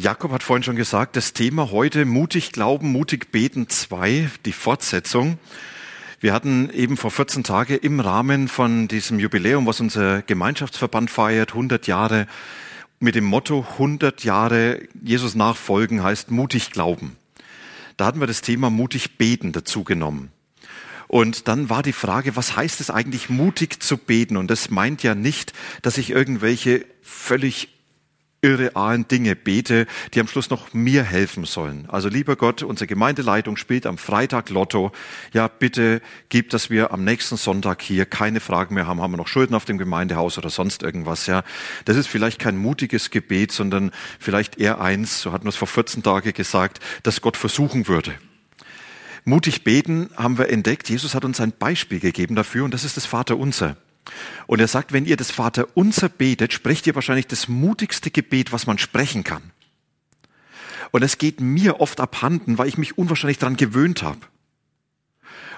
Jakob hat vorhin schon gesagt, das Thema heute mutig glauben, mutig beten 2, die Fortsetzung. Wir hatten eben vor 14 Tagen im Rahmen von diesem Jubiläum, was unser Gemeinschaftsverband feiert, 100 Jahre, mit dem Motto 100 Jahre Jesus nachfolgen heißt mutig glauben. Da hatten wir das Thema mutig beten dazu genommen. Und dann war die Frage, was heißt es eigentlich mutig zu beten? Und das meint ja nicht, dass ich irgendwelche völlig irrealen Dinge bete, die am Schluss noch mir helfen sollen. Also lieber Gott, unsere Gemeindeleitung spielt am Freitag Lotto. Ja, bitte gib, dass wir am nächsten Sonntag hier keine Fragen mehr haben. Haben wir noch Schulden auf dem Gemeindehaus oder sonst irgendwas? Ja, das ist vielleicht kein mutiges Gebet, sondern vielleicht eher eins, so hatten wir es vor 14 Tagen gesagt, dass Gott versuchen würde. Mutig beten haben wir entdeckt. Jesus hat uns ein Beispiel gegeben dafür und das ist das Vaterunser. Und er sagt, wenn ihr das Vater unser betet, sprecht ihr wahrscheinlich das mutigste Gebet, was man sprechen kann. Und es geht mir oft abhanden, weil ich mich unwahrscheinlich daran gewöhnt habe.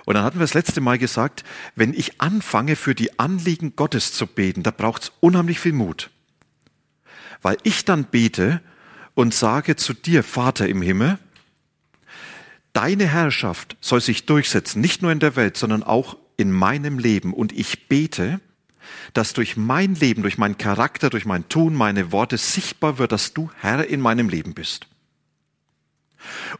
Und dann hatten wir das letzte Mal gesagt, wenn ich anfange, für die Anliegen Gottes zu beten, da braucht es unheimlich viel Mut. Weil ich dann bete und sage zu dir, Vater im Himmel, deine Herrschaft soll sich durchsetzen, nicht nur in der Welt, sondern auch in meinem Leben und ich bete, dass durch mein Leben, durch meinen Charakter, durch mein Tun, meine Worte sichtbar wird, dass du Herr in meinem Leben bist.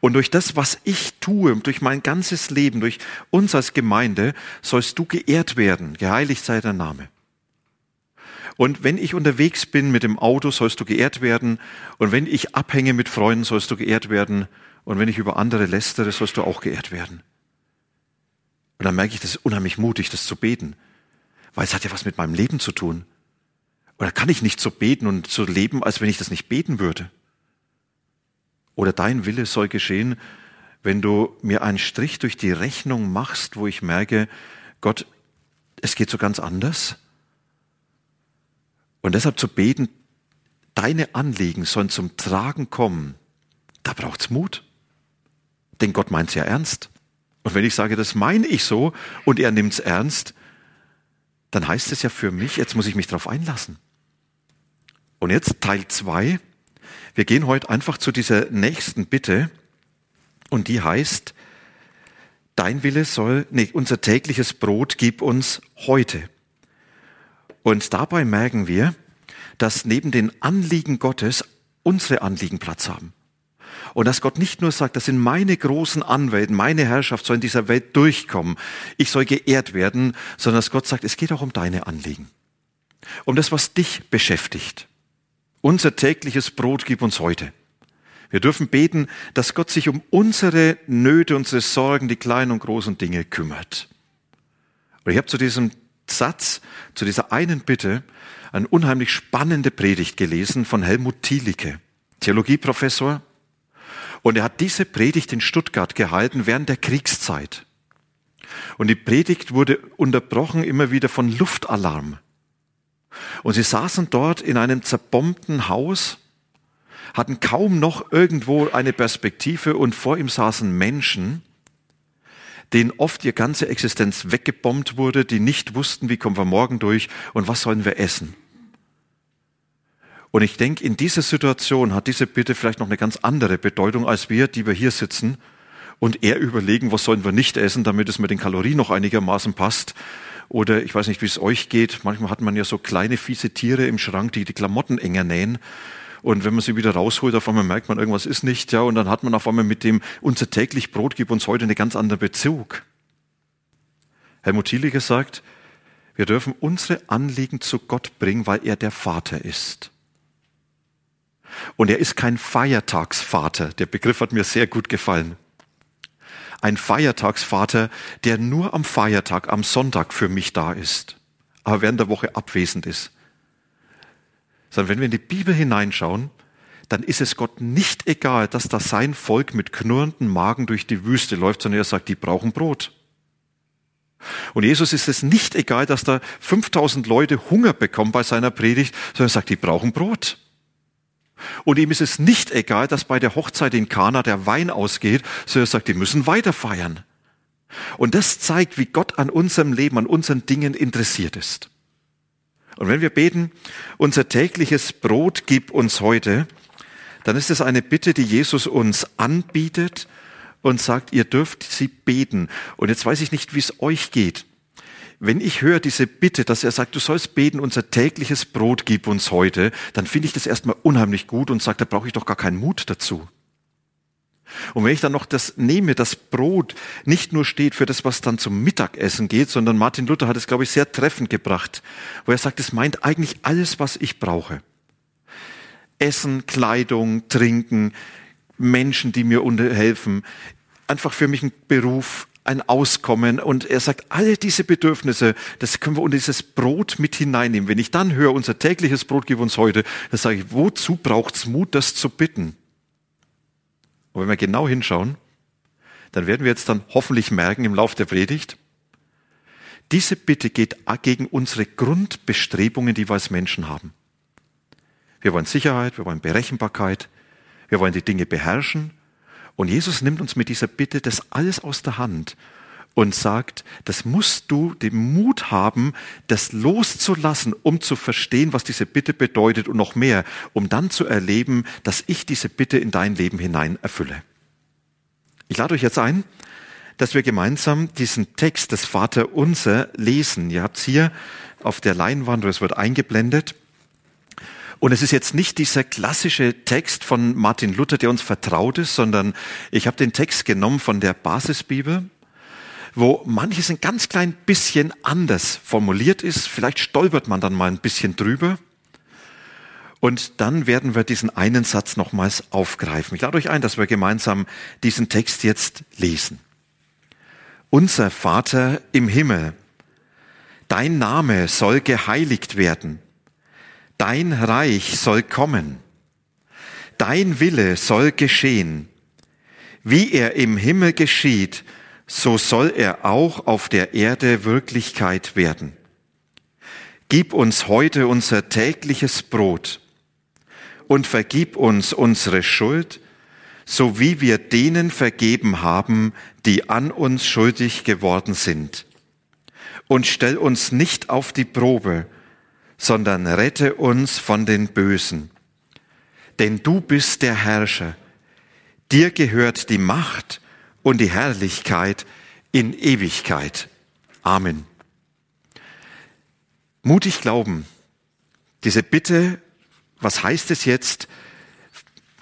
Und durch das, was ich tue, durch mein ganzes Leben, durch uns als Gemeinde, sollst du geehrt werden. Geheiligt sei dein Name. Und wenn ich unterwegs bin mit dem Auto, sollst du geehrt werden. Und wenn ich abhänge mit Freunden, sollst du geehrt werden. Und wenn ich über andere lästere, sollst du auch geehrt werden. Und dann merke ich, das ist unheimlich mutig, das zu beten. Weil es hat ja was mit meinem Leben zu tun. Oder kann ich nicht so beten und so leben, als wenn ich das nicht beten würde? Oder dein Wille soll geschehen, wenn du mir einen Strich durch die Rechnung machst, wo ich merke, Gott, es geht so ganz anders. Und deshalb zu beten, deine Anliegen sollen zum Tragen kommen, da braucht's Mut. Denn Gott meint's ja ernst. Und wenn ich sage, das meine ich so und er nimmt es ernst, dann heißt es ja für mich, jetzt muss ich mich darauf einlassen. Und jetzt Teil zwei. Wir gehen heute einfach zu dieser nächsten Bitte und die heißt, dein Wille soll, nee, unser tägliches Brot gib uns heute. Und dabei merken wir, dass neben den Anliegen Gottes unsere Anliegen Platz haben. Und dass Gott nicht nur sagt, das sind meine großen Anwälten, meine Herrschaft soll in dieser Welt durchkommen, ich soll geehrt werden, sondern dass Gott sagt, es geht auch um deine Anliegen. Um das, was dich beschäftigt. Unser tägliches Brot gib uns heute. Wir dürfen beten, dass Gott sich um unsere Nöte, unsere Sorgen, die kleinen und großen Dinge kümmert. Und ich habe zu diesem Satz, zu dieser einen Bitte, eine unheimlich spannende Predigt gelesen von Helmut Thielicke, Theologieprofessor, und er hat diese Predigt in Stuttgart gehalten während der Kriegszeit. Und die Predigt wurde unterbrochen immer wieder von Luftalarm. Und sie saßen dort in einem zerbombten Haus, hatten kaum noch irgendwo eine Perspektive und vor ihm saßen Menschen, denen oft ihr ganze Existenz weggebombt wurde, die nicht wussten, wie kommen wir morgen durch und was sollen wir essen. Und ich denke, in dieser Situation hat diese Bitte vielleicht noch eine ganz andere Bedeutung als wir, die wir hier sitzen und eher überlegen, was sollen wir nicht essen, damit es mit den Kalorien noch einigermaßen passt. Oder ich weiß nicht, wie es euch geht. Manchmal hat man ja so kleine fiese Tiere im Schrank, die die Klamotten enger nähen. Und wenn man sie wieder rausholt, auf einmal merkt man, irgendwas ist nicht, ja. Und dann hat man auf einmal mit dem, unser täglich Brot gibt uns heute eine ganz andere Bezug. Helmut Thiele gesagt, wir dürfen unsere Anliegen zu Gott bringen, weil er der Vater ist. Und er ist kein Feiertagsvater. Der Begriff hat mir sehr gut gefallen. Ein Feiertagsvater, der nur am Feiertag, am Sonntag für mich da ist, aber während der Woche abwesend ist. Sondern wenn wir in die Bibel hineinschauen, dann ist es Gott nicht egal, dass da sein Volk mit knurrenden Magen durch die Wüste läuft, sondern er sagt, die brauchen Brot. Und Jesus ist es nicht egal, dass da 5000 Leute Hunger bekommen bei seiner Predigt, sondern er sagt, die brauchen Brot. Und ihm ist es nicht egal, dass bei der Hochzeit in Kana der Wein ausgeht, sondern er sagt, die müssen weiter feiern. Und das zeigt, wie Gott an unserem Leben, an unseren Dingen interessiert ist. Und wenn wir beten, unser tägliches Brot gib uns heute, dann ist es eine Bitte, die Jesus uns anbietet und sagt, ihr dürft sie beten. Und jetzt weiß ich nicht, wie es euch geht. Wenn ich höre diese Bitte, dass er sagt, du sollst beten, unser tägliches Brot gib uns heute, dann finde ich das erstmal unheimlich gut und sage, da brauche ich doch gar keinen Mut dazu. Und wenn ich dann noch das nehme, das Brot nicht nur steht für das, was dann zum Mittagessen geht, sondern Martin Luther hat es, glaube ich, sehr treffend gebracht, wo er sagt, es meint eigentlich alles, was ich brauche. Essen, Kleidung, Trinken, Menschen, die mir helfen, einfach für mich ein Beruf, ein Auskommen. Und er sagt, alle diese Bedürfnisse, das können wir unter dieses Brot mit hineinnehmen. Wenn ich dann höre, unser tägliches Brot gib uns heute, dann sage ich, wozu braucht's Mut, das zu bitten? Und wenn wir genau hinschauen, dann werden wir jetzt dann hoffentlich merken im Lauf der Predigt, diese Bitte geht gegen unsere Grundbestrebungen, die wir als Menschen haben. Wir wollen Sicherheit, wir wollen Berechenbarkeit, wir wollen die Dinge beherrschen. Und Jesus nimmt uns mit dieser Bitte das alles aus der Hand und sagt, das musst du den Mut haben, das loszulassen, um zu verstehen, was diese Bitte bedeutet und noch mehr, um dann zu erleben, dass ich diese Bitte in dein Leben hinein erfülle. Ich lade euch jetzt ein, dass wir gemeinsam diesen Text des Vater Unser lesen. Ihr habt es hier auf der Leinwand, es wird eingeblendet. Und es ist jetzt nicht dieser klassische Text von Martin Luther, der uns vertraut ist, sondern ich habe den Text genommen von der Basisbibel wo manches ein ganz klein bisschen anders formuliert ist. Vielleicht stolpert man dann mal ein bisschen drüber. Und dann werden wir diesen einen Satz nochmals aufgreifen. Ich lade euch ein, dass wir gemeinsam diesen Text jetzt lesen. Unser Vater im Himmel, dein Name soll geheiligt werden, dein Reich soll kommen, dein Wille soll geschehen, wie er im Himmel geschieht, so soll er auch auf der Erde Wirklichkeit werden. Gib uns heute unser tägliches Brot und vergib uns unsere Schuld, so wie wir denen vergeben haben, die an uns schuldig geworden sind. Und stell uns nicht auf die Probe, sondern rette uns von den Bösen. Denn du bist der Herrscher. Dir gehört die Macht und die Herrlichkeit in Ewigkeit. Amen. Mutig glauben. Diese Bitte, was heißt es jetzt?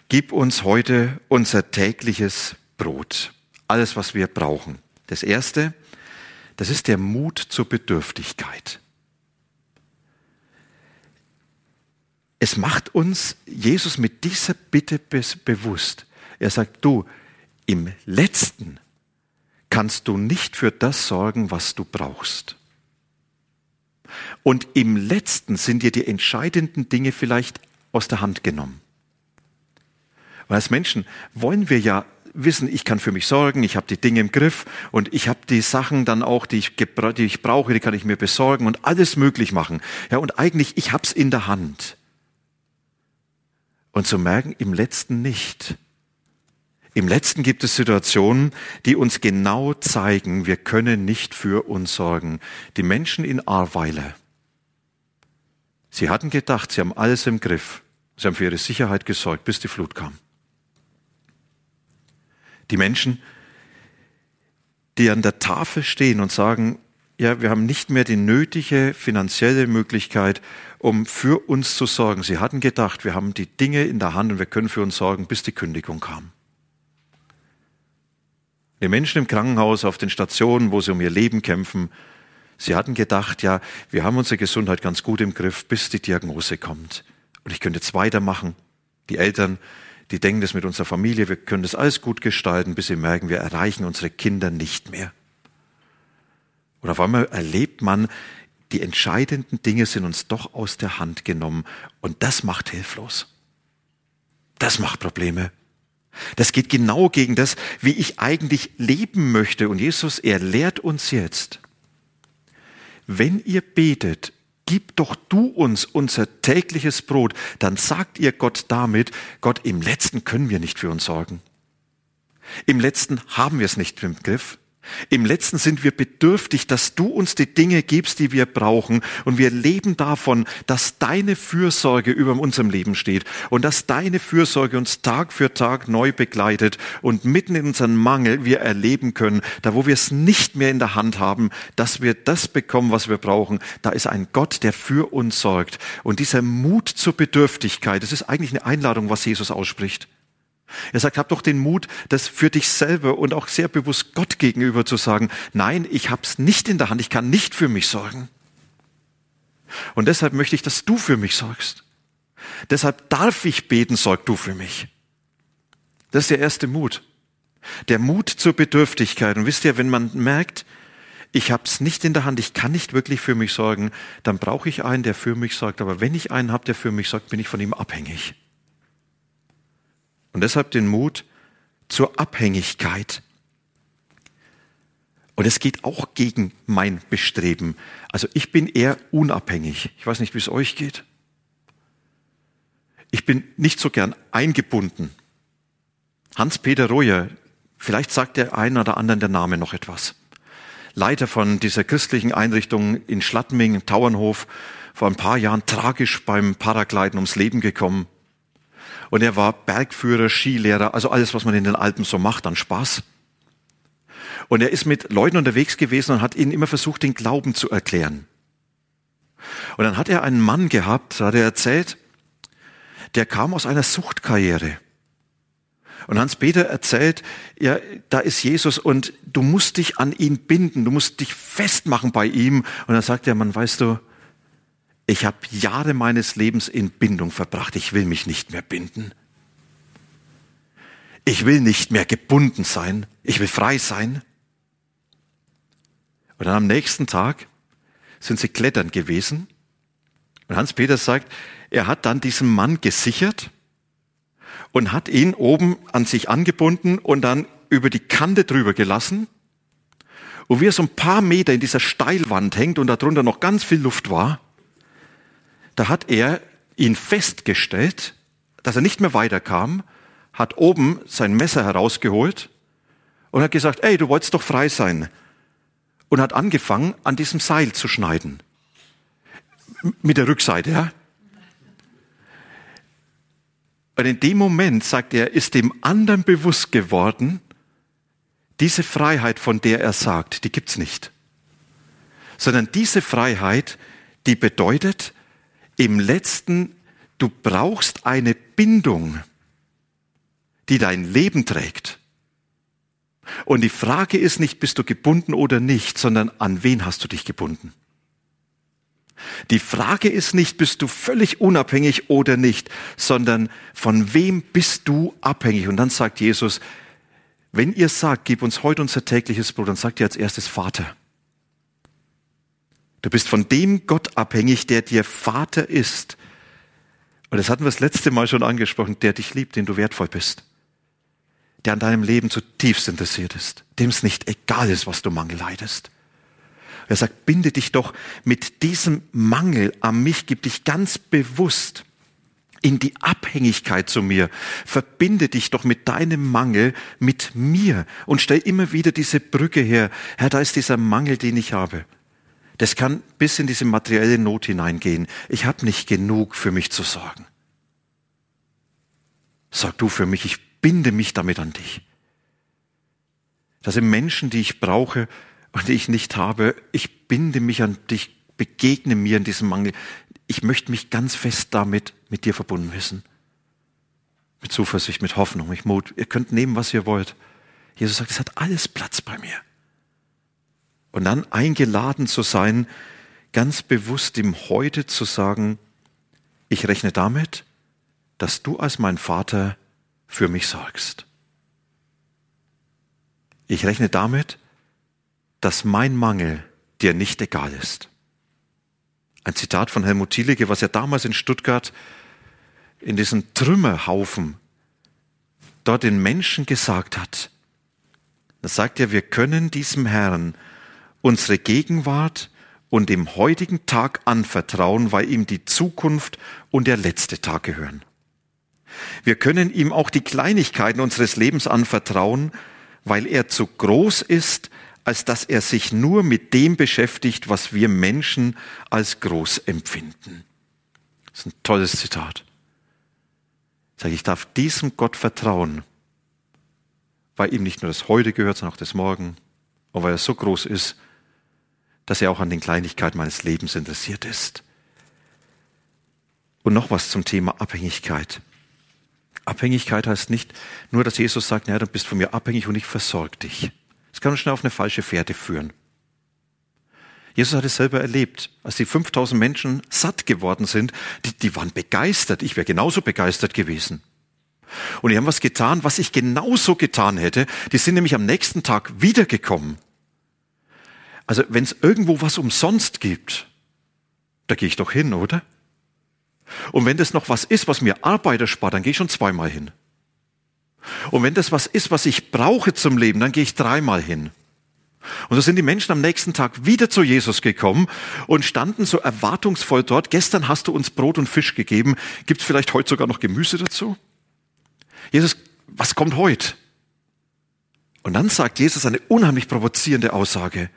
Gib uns heute unser tägliches Brot. Alles, was wir brauchen. Das erste, das ist der Mut zur Bedürftigkeit. Es macht uns Jesus mit dieser Bitte bewusst. Er sagt, du, im letzten kannst du nicht für das sorgen, was du brauchst. Und im letzten sind dir die entscheidenden Dinge vielleicht aus der Hand genommen. Weil als Menschen wollen wir ja wissen, ich kann für mich sorgen, ich habe die Dinge im Griff und ich habe die Sachen dann auch, die ich, die ich brauche, die kann ich mir besorgen und alles möglich machen. Ja, und eigentlich, ich hab's in der Hand. Und zu merken, im letzten nicht. Im letzten gibt es Situationen, die uns genau zeigen, wir können nicht für uns sorgen. Die Menschen in Ahrweiler, sie hatten gedacht, sie haben alles im Griff. Sie haben für ihre Sicherheit gesorgt, bis die Flut kam. Die Menschen, die an der Tafel stehen und sagen, ja, wir haben nicht mehr die nötige finanzielle Möglichkeit, um für uns zu sorgen. Sie hatten gedacht, wir haben die Dinge in der Hand und wir können für uns sorgen, bis die Kündigung kam. Die Menschen im Krankenhaus, auf den Stationen, wo sie um ihr Leben kämpfen, sie hatten gedacht, ja, wir haben unsere Gesundheit ganz gut im Griff, bis die Diagnose kommt. Und ich könnte jetzt weitermachen. Die Eltern, die denken das mit unserer Familie, wir können das alles gut gestalten, bis sie merken, wir erreichen unsere Kinder nicht mehr. Und auf einmal erlebt man, die entscheidenden Dinge sind uns doch aus der Hand genommen und das macht hilflos. Das macht Probleme. Das geht genau gegen das, wie ich eigentlich leben möchte. Und Jesus, er lehrt uns jetzt, wenn ihr betet, gib doch du uns unser tägliches Brot, dann sagt ihr Gott damit, Gott, im letzten können wir nicht für uns sorgen. Im letzten haben wir es nicht im Griff. Im letzten sind wir bedürftig, dass du uns die Dinge gibst, die wir brauchen. Und wir leben davon, dass deine Fürsorge über unserem Leben steht und dass deine Fürsorge uns Tag für Tag neu begleitet und mitten in unseren Mangel wir erleben können, da wo wir es nicht mehr in der Hand haben, dass wir das bekommen, was wir brauchen. Da ist ein Gott, der für uns sorgt. Und dieser Mut zur Bedürftigkeit, das ist eigentlich eine Einladung, was Jesus ausspricht. Er sagt, hab doch den Mut, das für dich selber und auch sehr bewusst Gott gegenüber zu sagen, nein, ich hab's nicht in der Hand, ich kann nicht für mich sorgen. Und deshalb möchte ich, dass du für mich sorgst. Deshalb darf ich beten, sorg du für mich. Das ist der erste Mut. Der Mut zur Bedürftigkeit. Und wisst ihr, wenn man merkt, ich hab's nicht in der Hand, ich kann nicht wirklich für mich sorgen, dann brauche ich einen, der für mich sorgt. Aber wenn ich einen habe, der für mich sorgt, bin ich von ihm abhängig. Und deshalb den Mut zur Abhängigkeit. Und es geht auch gegen mein Bestreben. Also ich bin eher unabhängig. Ich weiß nicht, wie es euch geht. Ich bin nicht so gern eingebunden. Hans-Peter Royer, vielleicht sagt der einen oder anderen der Name noch etwas. Leiter von dieser christlichen Einrichtung in Schladming, Tauernhof, vor ein paar Jahren tragisch beim Paragliden ums Leben gekommen. Und er war Bergführer, Skilehrer, also alles, was man in den Alpen so macht, an Spaß. Und er ist mit Leuten unterwegs gewesen und hat ihnen immer versucht, den Glauben zu erklären. Und dann hat er einen Mann gehabt, hat er erzählt, der kam aus einer Suchtkarriere. Und Hans-Peter erzählt, ja, da ist Jesus und du musst dich an ihn binden, du musst dich festmachen bei ihm. Und dann sagt der Mann, weißt du, ich habe Jahre meines Lebens in Bindung verbracht. Ich will mich nicht mehr binden. Ich will nicht mehr gebunden sein. Ich will frei sein. Und dann am nächsten Tag sind sie klettern gewesen. Und Hans-Peter sagt, er hat dann diesen Mann gesichert und hat ihn oben an sich angebunden und dann über die Kante drüber gelassen. Und wie er so ein paar Meter in dieser Steilwand hängt und darunter noch ganz viel Luft war, da hat er ihn festgestellt, dass er nicht mehr weiterkam, hat oben sein Messer herausgeholt und hat gesagt, ey, du wolltest doch frei sein. Und hat angefangen, an diesem Seil zu schneiden. Mit der Rückseite, ja. Und in dem Moment, sagt er, ist dem anderen bewusst geworden, diese Freiheit, von der er sagt, die gibt's nicht. Sondern diese Freiheit, die bedeutet, im letzten, du brauchst eine Bindung, die dein Leben trägt. Und die Frage ist nicht, bist du gebunden oder nicht, sondern an wen hast du dich gebunden? Die Frage ist nicht, bist du völlig unabhängig oder nicht, sondern von wem bist du abhängig? Und dann sagt Jesus, wenn ihr sagt, gib uns heute unser tägliches Brot, dann sagt ihr als erstes Vater. Du bist von dem Gott abhängig, der dir Vater ist. Und das hatten wir das letzte Mal schon angesprochen, der dich liebt, den du wertvoll bist. Der an deinem Leben zutiefst interessiert ist, dem es nicht egal ist, was du Mangel leidest. Er sagt, binde dich doch mit diesem Mangel an mich, gib dich ganz bewusst in die Abhängigkeit zu mir. Verbinde dich doch mit deinem Mangel mit mir und stell immer wieder diese Brücke her. Herr, da ist dieser Mangel, den ich habe. Das kann bis in diese materielle Not hineingehen. Ich habe nicht genug für mich zu sorgen. Sag du für mich, ich binde mich damit an dich. Das sind Menschen, die ich brauche und die ich nicht habe. Ich binde mich an dich, begegne mir in diesem Mangel. Ich möchte mich ganz fest damit mit dir verbunden wissen. Mit Zuversicht, mit Hoffnung, mit Mut. Ihr könnt nehmen, was ihr wollt. Jesus sagt, es hat alles Platz bei mir. Und dann eingeladen zu sein, ganz bewusst ihm heute zu sagen, ich rechne damit, dass du als mein Vater für mich sorgst. Ich rechne damit, dass mein Mangel dir nicht egal ist. Ein Zitat von Helmut Thielicke, was er damals in Stuttgart in diesen Trümmerhaufen dort den Menschen gesagt hat. Da sagt er, wir können diesem Herrn unsere Gegenwart und dem heutigen Tag anvertrauen, weil ihm die Zukunft und der letzte Tag gehören. Wir können ihm auch die Kleinigkeiten unseres Lebens anvertrauen, weil er zu groß ist, als dass er sich nur mit dem beschäftigt, was wir Menschen als groß empfinden. Das ist ein tolles Zitat. Ich sage, ich darf diesem Gott vertrauen, weil ihm nicht nur das Heute gehört, sondern auch das Morgen, und weil er so groß ist, dass er auch an den Kleinigkeiten meines Lebens interessiert ist. Und noch was zum Thema Abhängigkeit. Abhängigkeit heißt nicht nur, dass Jesus sagt, naja, du bist von mir abhängig und ich versorge dich. Das kann uns schnell auf eine falsche Fährte führen. Jesus hat es selber erlebt. Als die 5000 Menschen satt geworden sind, die, die waren begeistert. Ich wäre genauso begeistert gewesen. Und die haben was getan, was ich genauso getan hätte. Die sind nämlich am nächsten Tag wiedergekommen. Also wenn es irgendwo was umsonst gibt, da gehe ich doch hin, oder? Und wenn das noch was ist, was mir Arbeit erspart, dann gehe ich schon zweimal hin. Und wenn das was ist, was ich brauche zum Leben, dann gehe ich dreimal hin. Und so sind die Menschen am nächsten Tag wieder zu Jesus gekommen und standen so erwartungsvoll dort. Gestern hast du uns Brot und Fisch gegeben. Gibt es vielleicht heute sogar noch Gemüse dazu? Jesus, was kommt heute? Und dann sagt Jesus eine unheimlich provozierende Aussage.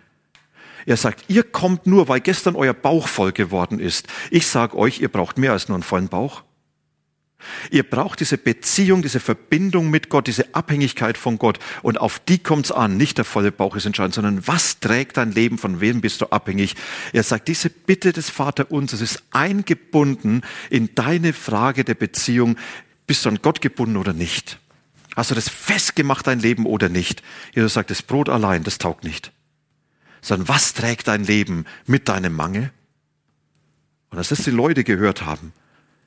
Er sagt, ihr kommt nur, weil gestern euer Bauch voll geworden ist. Ich sage euch, ihr braucht mehr als nur einen vollen Bauch. Ihr braucht diese Beziehung, diese Verbindung mit Gott, diese Abhängigkeit von Gott. Und auf die kommt es an. Nicht der volle Bauch ist entscheidend, sondern was trägt dein Leben? Von wem bist du abhängig? Er sagt, diese Bitte des Vaterunsers ist eingebunden in deine Frage der Beziehung. Bist du an Gott gebunden oder nicht? Hast du das festgemacht, dein Leben oder nicht? Jesus sagt, das Brot allein, das taugt nicht sondern was trägt dein Leben mit deinem Mangel? Und als das die Leute gehört haben,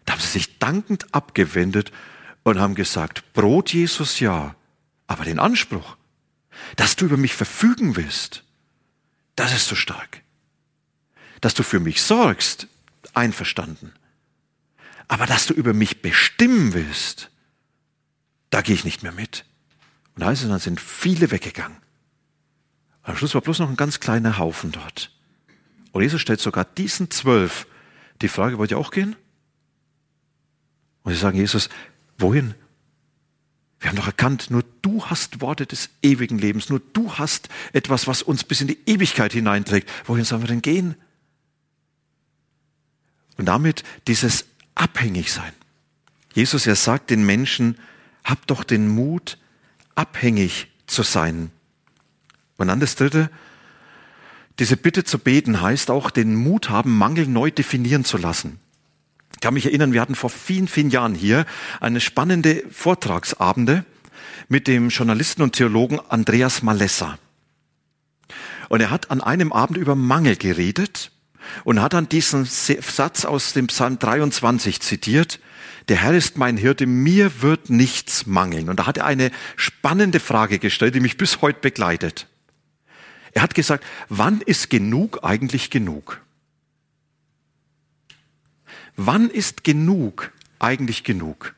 da haben sie sich dankend abgewendet und haben gesagt, Brot Jesus ja, aber den Anspruch, dass du über mich verfügen willst, das ist so stark. Dass du für mich sorgst, einverstanden. Aber dass du über mich bestimmen willst, da gehe ich nicht mehr mit. Und da sind viele weggegangen. Am Schluss war bloß noch ein ganz kleiner Haufen dort. Und Jesus stellt sogar diesen zwölf die Frage, wollt ihr auch gehen? Und sie sagen, Jesus, wohin? Wir haben doch erkannt, nur du hast Worte des ewigen Lebens, nur du hast etwas, was uns bis in die Ewigkeit hineinträgt. Wohin sollen wir denn gehen? Und damit dieses Abhängigsein. Jesus, er sagt den Menschen, habt doch den Mut, abhängig zu sein und dann das dritte, diese Bitte zu beten heißt auch, den Mut haben, Mangel neu definieren zu lassen. Ich kann mich erinnern, wir hatten vor vielen, vielen Jahren hier eine spannende Vortragsabende mit dem Journalisten und Theologen Andreas Malessa. Und er hat an einem Abend über Mangel geredet und hat dann diesen Satz aus dem Psalm 23 zitiert. Der Herr ist mein Hirte, mir wird nichts mangeln. Und da hat er eine spannende Frage gestellt, die mich bis heute begleitet. Er hat gesagt, wann ist genug eigentlich genug? Wann ist genug eigentlich genug?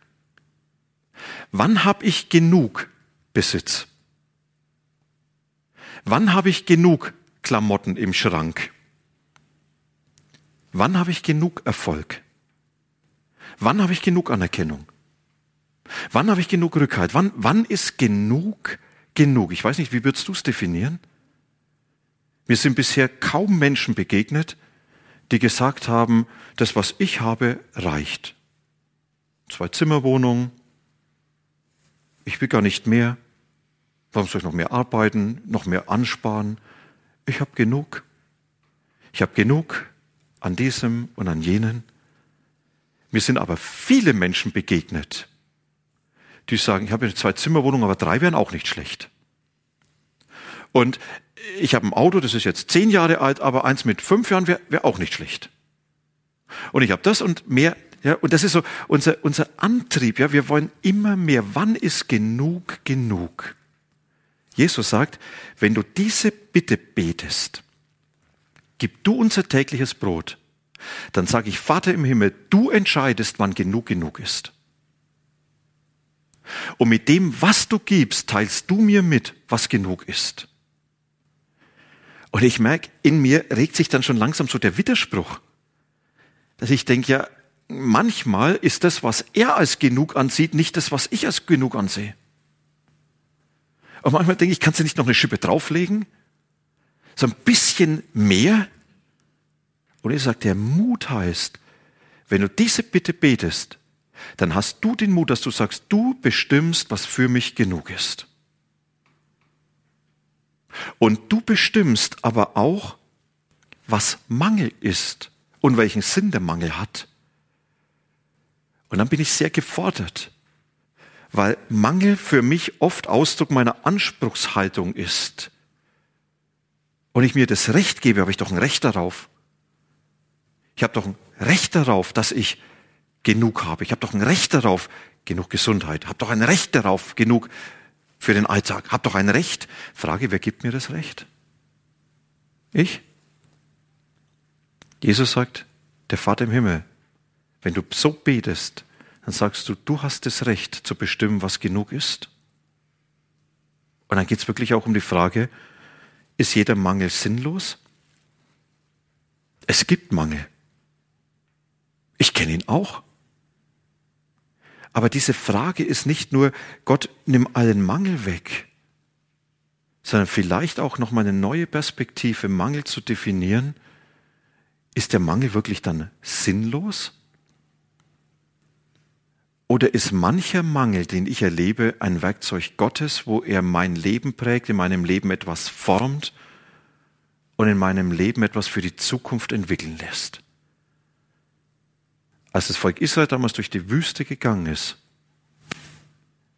Wann habe ich genug Besitz? Wann habe ich genug Klamotten im Schrank? Wann habe ich genug Erfolg? Wann habe ich genug Anerkennung? Wann habe ich genug Rückhalt? Wann, wann ist genug genug? Ich weiß nicht, wie würdest du es definieren? Mir sind bisher kaum Menschen begegnet, die gesagt haben, das, was ich habe, reicht. Zwei Zimmerwohnungen, ich will gar nicht mehr. Warum soll ich noch mehr arbeiten, noch mehr ansparen? Ich habe genug. Ich habe genug an diesem und an jenen. Mir sind aber viele Menschen begegnet, die sagen, ich habe eine zwei Zimmerwohnung, aber drei wären auch nicht schlecht. Und ich habe ein Auto, das ist jetzt zehn Jahre alt, aber eins mit fünf Jahren wäre wär auch nicht schlecht. Und ich habe das und mehr, ja, und das ist so unser, unser Antrieb, ja, wir wollen immer mehr. Wann ist genug genug? Jesus sagt, wenn du diese Bitte betest, gib du unser tägliches Brot, dann sage ich, Vater im Himmel, du entscheidest, wann genug genug ist. Und mit dem, was du gibst, teilst du mir mit, was genug ist. Und ich merke, in mir regt sich dann schon langsam so der Widerspruch, dass ich denke, ja, manchmal ist das, was er als genug ansieht, nicht das, was ich als genug ansehe. Und manchmal denke ich, kannst du nicht noch eine Schippe drauflegen? So ein bisschen mehr? Und er sagt, der Mut heißt, wenn du diese Bitte betest, dann hast du den Mut, dass du sagst, du bestimmst, was für mich genug ist. Und du bestimmst aber auch, was Mangel ist und welchen Sinn der Mangel hat. Und dann bin ich sehr gefordert, weil Mangel für mich oft Ausdruck meiner Anspruchshaltung ist. Und ich mir das Recht gebe, habe ich doch ein Recht darauf. Ich habe doch ein Recht darauf, dass ich genug habe. Ich habe doch ein Recht darauf, genug Gesundheit. Ich habe doch ein Recht darauf, genug für den Alltag. Habe doch ein Recht. Frage, wer gibt mir das Recht? Ich? Jesus sagt, der Vater im Himmel, wenn du so betest, dann sagst du, du hast das Recht zu bestimmen, was genug ist. Und dann geht es wirklich auch um die Frage, ist jeder Mangel sinnlos? Es gibt Mangel. Ich kenne ihn auch. Aber diese Frage ist nicht nur, Gott, nimm allen Mangel weg, sondern vielleicht auch nochmal eine neue Perspektive, Mangel zu definieren. Ist der Mangel wirklich dann sinnlos? Oder ist mancher Mangel, den ich erlebe, ein Werkzeug Gottes, wo er mein Leben prägt, in meinem Leben etwas formt und in meinem Leben etwas für die Zukunft entwickeln lässt? Als das Volk Israel damals durch die Wüste gegangen ist,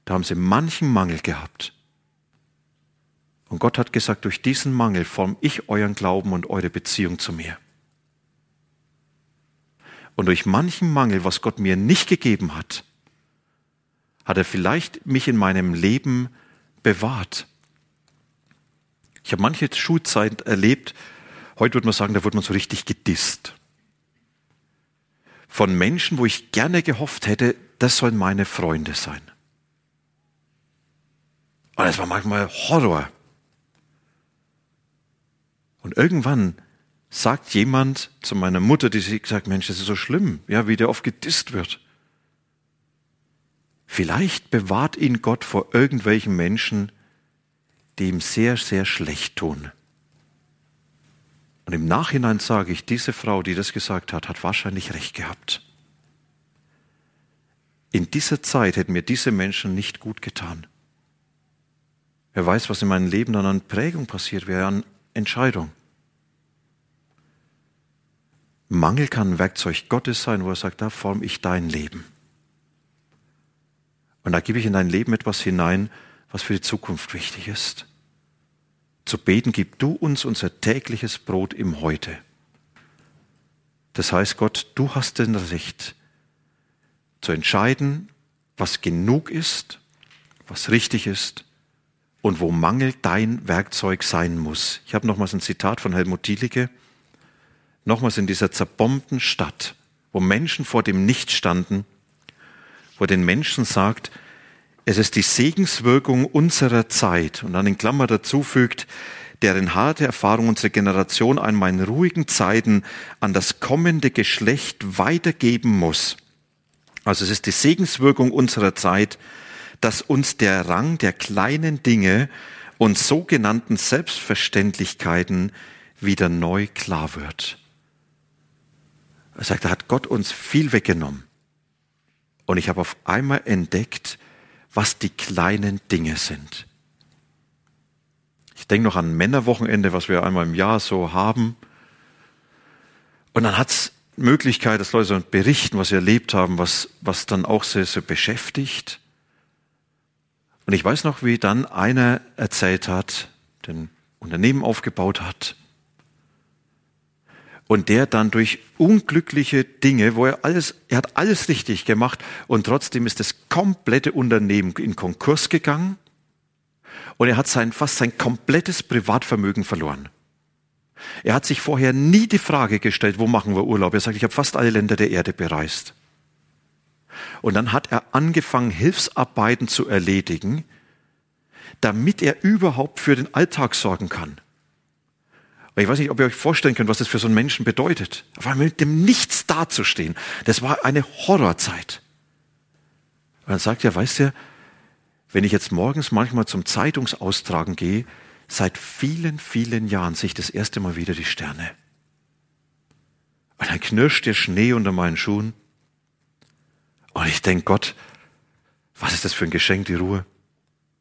da haben sie manchen Mangel gehabt. Und Gott hat gesagt, durch diesen Mangel form ich euren Glauben und eure Beziehung zu mir. Und durch manchen Mangel, was Gott mir nicht gegeben hat, hat er vielleicht mich in meinem Leben bewahrt. Ich habe manche Schulzeit erlebt, heute würde man sagen, da wurde man so richtig gedisst von Menschen, wo ich gerne gehofft hätte, das sollen meine Freunde sein. Und es war manchmal Horror. Und irgendwann sagt jemand zu meiner Mutter, die sagt, Mensch, das ist so schlimm, ja, wie der oft gedisst wird. Vielleicht bewahrt ihn Gott vor irgendwelchen Menschen, die ihm sehr, sehr schlecht tun. Und im Nachhinein sage ich, diese Frau, die das gesagt hat, hat wahrscheinlich recht gehabt. In dieser Zeit hätten mir diese Menschen nicht gut getan. Wer weiß, was in meinem Leben dann an Prägung passiert wäre, an Entscheidung. Mangel kann ein Werkzeug Gottes sein, wo er sagt, da form ich dein Leben. Und da gebe ich in dein Leben etwas hinein, was für die Zukunft wichtig ist zu beten, gib du uns unser tägliches Brot im Heute. Das heißt, Gott, du hast den Recht zu entscheiden, was genug ist, was richtig ist und wo Mangel dein Werkzeug sein muss. Ich habe nochmals ein Zitat von Helmut Dielicke. Nochmals in dieser zerbombten Stadt, wo Menschen vor dem Nichts standen, wo den Menschen sagt, es ist die Segenswirkung unserer Zeit und dann in Klammer dazu fügt, deren harte Erfahrung unsere Generation einmal in ruhigen Zeiten an das kommende Geschlecht weitergeben muss. Also es ist die Segenswirkung unserer Zeit, dass uns der Rang der kleinen Dinge und sogenannten Selbstverständlichkeiten wieder neu klar wird. Er sagt, da hat Gott uns viel weggenommen. Und ich habe auf einmal entdeckt, was die kleinen Dinge sind. Ich denke noch an Männerwochenende, was wir einmal im Jahr so haben. Und dann hat es Möglichkeit, dass Leute berichten, was sie erlebt haben, was, was dann auch sehr, sehr beschäftigt. Und ich weiß noch, wie dann einer erzählt hat, den Unternehmen aufgebaut hat, und der dann durch unglückliche Dinge, wo er alles, er hat alles richtig gemacht und trotzdem ist das komplette Unternehmen in Konkurs gegangen und er hat sein, fast sein komplettes Privatvermögen verloren. Er hat sich vorher nie die Frage gestellt, wo machen wir Urlaub? Er sagt, ich habe fast alle Länder der Erde bereist. Und dann hat er angefangen, Hilfsarbeiten zu erledigen, damit er überhaupt für den Alltag sorgen kann. Ich weiß nicht, ob ihr euch vorstellen könnt, was das für so einen Menschen bedeutet. Auf einmal mit dem Nichts dazustehen. Das war eine Horrorzeit. Und dann sagt er, weißt du, wenn ich jetzt morgens manchmal zum Zeitungsaustragen gehe, seit vielen, vielen Jahren sehe ich das erste Mal wieder die Sterne. Und dann knirscht der Schnee unter meinen Schuhen. Und ich denke, Gott, was ist das für ein Geschenk, die Ruhe,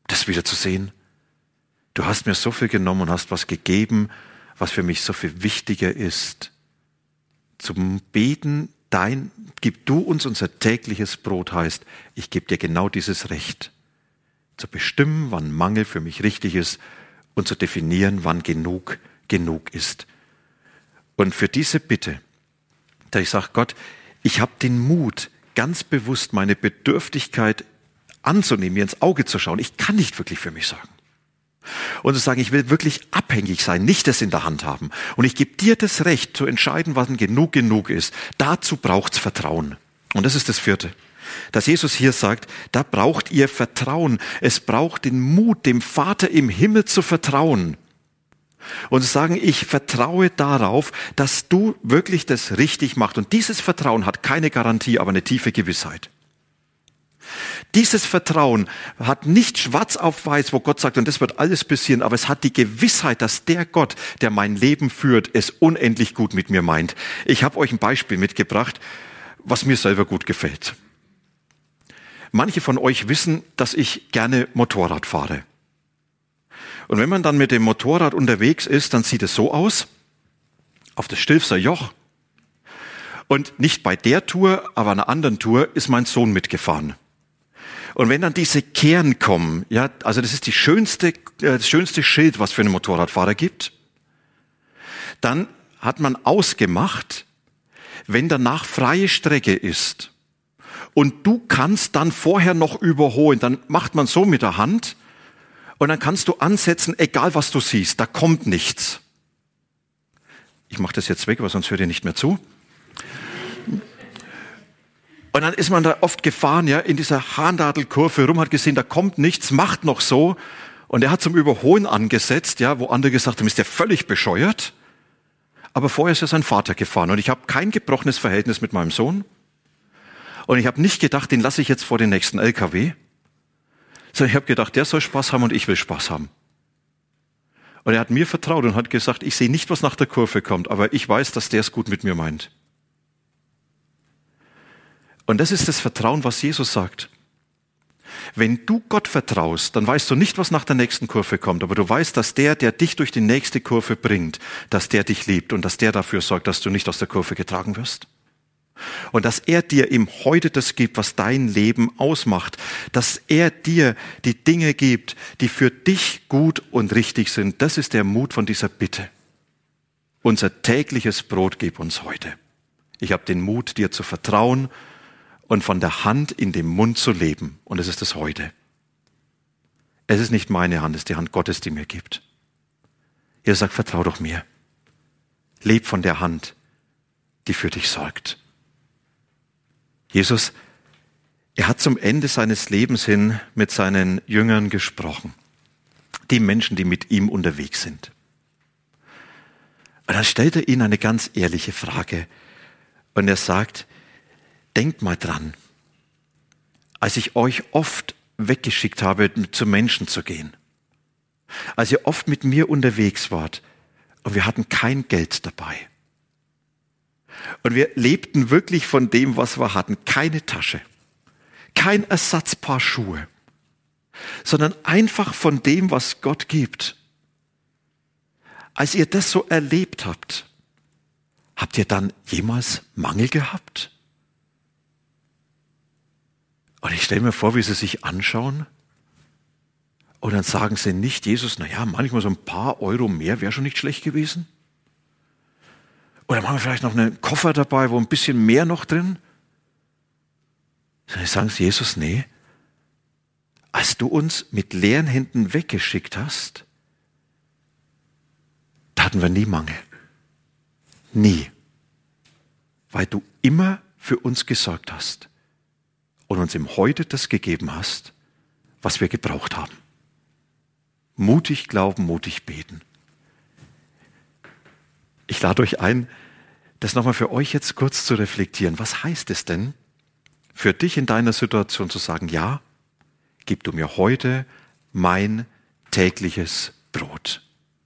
das wieder zu sehen. Du hast mir so viel genommen und hast was gegeben, was für mich so viel wichtiger ist. Zum Beten, dein, gib du uns unser tägliches Brot heißt, ich gebe dir genau dieses Recht. Zu bestimmen, wann Mangel für mich richtig ist und zu definieren, wann genug genug ist. Und für diese Bitte, da ich sage, Gott, ich habe den Mut, ganz bewusst meine Bedürftigkeit anzunehmen, mir ins Auge zu schauen. Ich kann nicht wirklich für mich sagen und zu sagen, ich will wirklich abhängig sein, nicht das in der Hand haben. Und ich gebe dir das Recht zu entscheiden, was genug genug ist. Dazu braucht's Vertrauen. Und das ist das vierte. Dass Jesus hier sagt, da braucht ihr Vertrauen. Es braucht den Mut, dem Vater im Himmel zu vertrauen. Und zu sagen, ich vertraue darauf, dass du wirklich das richtig machst. Und dieses Vertrauen hat keine Garantie, aber eine tiefe Gewissheit. Dieses Vertrauen hat nicht schwarz auf weiß, wo Gott sagt, und das wird alles passieren, aber es hat die Gewissheit, dass der Gott, der mein Leben führt, es unendlich gut mit mir meint. Ich habe euch ein Beispiel mitgebracht, was mir selber gut gefällt. Manche von euch wissen, dass ich gerne Motorrad fahre. Und wenn man dann mit dem Motorrad unterwegs ist, dann sieht es so aus, auf das Stilfser Joch. Und nicht bei der Tour, aber einer anderen Tour ist mein Sohn mitgefahren. Und wenn dann diese Kehren kommen, ja, also das ist die schönste, äh, das schönste Schild, was für einen Motorradfahrer gibt, dann hat man ausgemacht, wenn danach freie Strecke ist und du kannst dann vorher noch überholen, dann macht man so mit der Hand und dann kannst du ansetzen, egal was du siehst, da kommt nichts. Ich mache das jetzt weg, weil sonst hört ihr nicht mehr zu. Und dann ist man da oft gefahren, ja, in dieser Hahndadelkurve rum, hat gesehen, da kommt nichts, macht noch so. Und er hat zum Überholen angesetzt, ja, wo andere gesagt haben, ist der völlig bescheuert. Aber vorher ist er sein Vater gefahren und ich habe kein gebrochenes Verhältnis mit meinem Sohn. Und ich habe nicht gedacht, den lasse ich jetzt vor den nächsten LKW, sondern ich habe gedacht, der soll Spaß haben und ich will Spaß haben. Und er hat mir vertraut und hat gesagt, ich sehe nicht, was nach der Kurve kommt, aber ich weiß, dass der es gut mit mir meint. Und das ist das Vertrauen, was Jesus sagt. Wenn du Gott vertraust, dann weißt du nicht, was nach der nächsten Kurve kommt, aber du weißt, dass der, der dich durch die nächste Kurve bringt, dass der dich liebt und dass der dafür sorgt, dass du nicht aus der Kurve getragen wirst. Und dass er dir im Heute das gibt, was dein Leben ausmacht. Dass er dir die Dinge gibt, die für dich gut und richtig sind. Das ist der Mut von dieser Bitte. Unser tägliches Brot gib uns heute. Ich habe den Mut, dir zu vertrauen und von der Hand in dem Mund zu leben. Und es ist das heute. Es ist nicht meine Hand, es ist die Hand Gottes, die mir gibt. Ihr sagt, vertrau doch mir. Leb von der Hand, die für dich sorgt. Jesus, er hat zum Ende seines Lebens hin mit seinen Jüngern gesprochen. Die Menschen, die mit ihm unterwegs sind. Und dann stellt er ihnen eine ganz ehrliche Frage. Und er sagt, denkt mal dran, als ich euch oft weggeschickt habe, zu Menschen zu gehen, als ihr oft mit mir unterwegs wart und wir hatten kein Geld dabei. Und wir lebten wirklich von dem, was wir hatten. Keine Tasche, kein Ersatzpaar Schuhe, sondern einfach von dem, was Gott gibt. Als ihr das so erlebt habt, habt ihr dann jemals Mangel gehabt? Und ich stelle mir vor, wie sie sich anschauen und dann sagen sie nicht Jesus, naja, manchmal so ein paar Euro mehr wäre schon nicht schlecht gewesen. Oder machen wir vielleicht noch einen Koffer dabei, wo ein bisschen mehr noch drin? Dann sagen sie Jesus, nee, als du uns mit leeren Händen weggeschickt hast, da hatten wir nie Mangel. Nie. Weil du immer für uns gesorgt hast. Und uns im Heute das gegeben hast, was wir gebraucht haben. Mutig glauben, mutig beten. Ich lade euch ein, das nochmal für euch jetzt kurz zu reflektieren. Was heißt es denn, für dich in deiner Situation zu sagen, ja, gib du mir heute mein tägliches Brot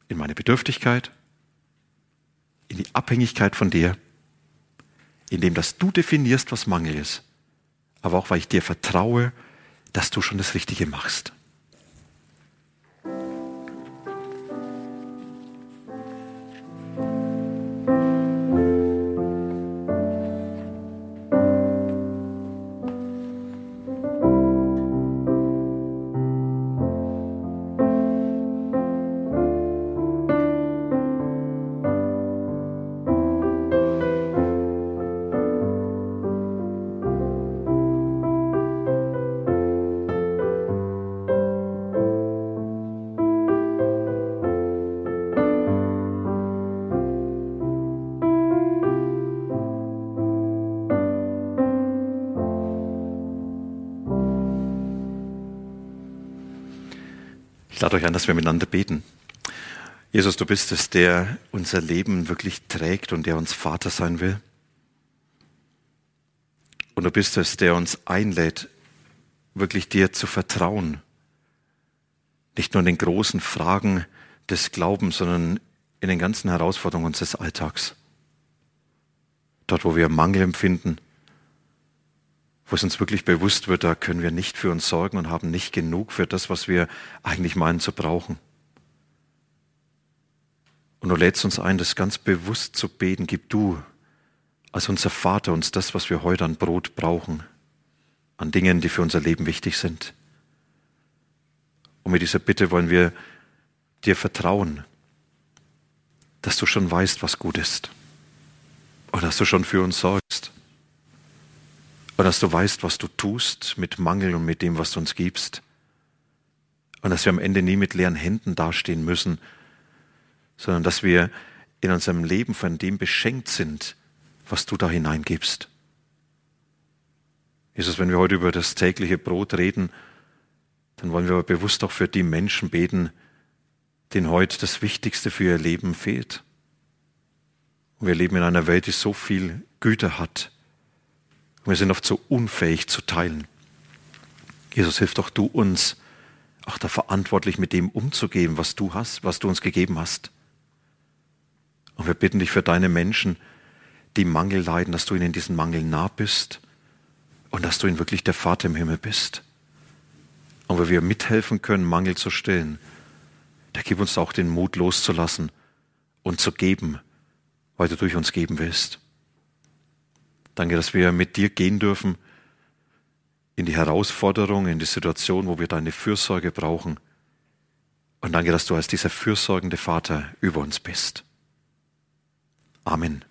in meine Bedürftigkeit, in die Abhängigkeit von dir, indem dass du definierst, was Mangel ist, aber auch weil ich dir vertraue, dass du schon das Richtige machst. Dass wir miteinander beten. Jesus, du bist es, der unser Leben wirklich trägt und der uns Vater sein will. Und du bist es, der uns einlädt, wirklich dir zu vertrauen. Nicht nur in den großen Fragen des Glaubens, sondern in den ganzen Herausforderungen unseres Alltags. Dort, wo wir Mangel empfinden, wo es uns wirklich bewusst wird, da können wir nicht für uns sorgen und haben nicht genug für das, was wir eigentlich meinen zu brauchen. Und du lädst uns ein, das ganz bewusst zu beten. Gib du als unser Vater uns das, was wir heute an Brot brauchen, an Dingen, die für unser Leben wichtig sind. Und mit dieser Bitte wollen wir dir vertrauen, dass du schon weißt, was gut ist. Und dass du schon für uns sorgst. Und dass du weißt, was du tust mit Mangel und mit dem, was du uns gibst. Und dass wir am Ende nie mit leeren Händen dastehen müssen, sondern dass wir in unserem Leben von dem beschenkt sind, was du da hineingibst. Jesus, wenn wir heute über das tägliche Brot reden, dann wollen wir aber bewusst auch für die Menschen beten, denen heute das Wichtigste für ihr Leben fehlt. Und wir leben in einer Welt, die so viel Güter hat, wir sind oft so unfähig zu teilen. Jesus, hilf doch du uns, auch da verantwortlich mit dem umzugehen, was du hast, was du uns gegeben hast. Und wir bitten dich für deine Menschen, die Mangel leiden, dass du ihnen diesen Mangel nah bist und dass du ihnen wirklich der Vater im Himmel bist. Und wo wir mithelfen können, Mangel zu stillen, da gib uns auch den Mut loszulassen und zu geben, weil du durch uns geben willst. Danke, dass wir mit dir gehen dürfen in die Herausforderung, in die Situation, wo wir deine Fürsorge brauchen. Und danke, dass du als dieser fürsorgende Vater über uns bist. Amen.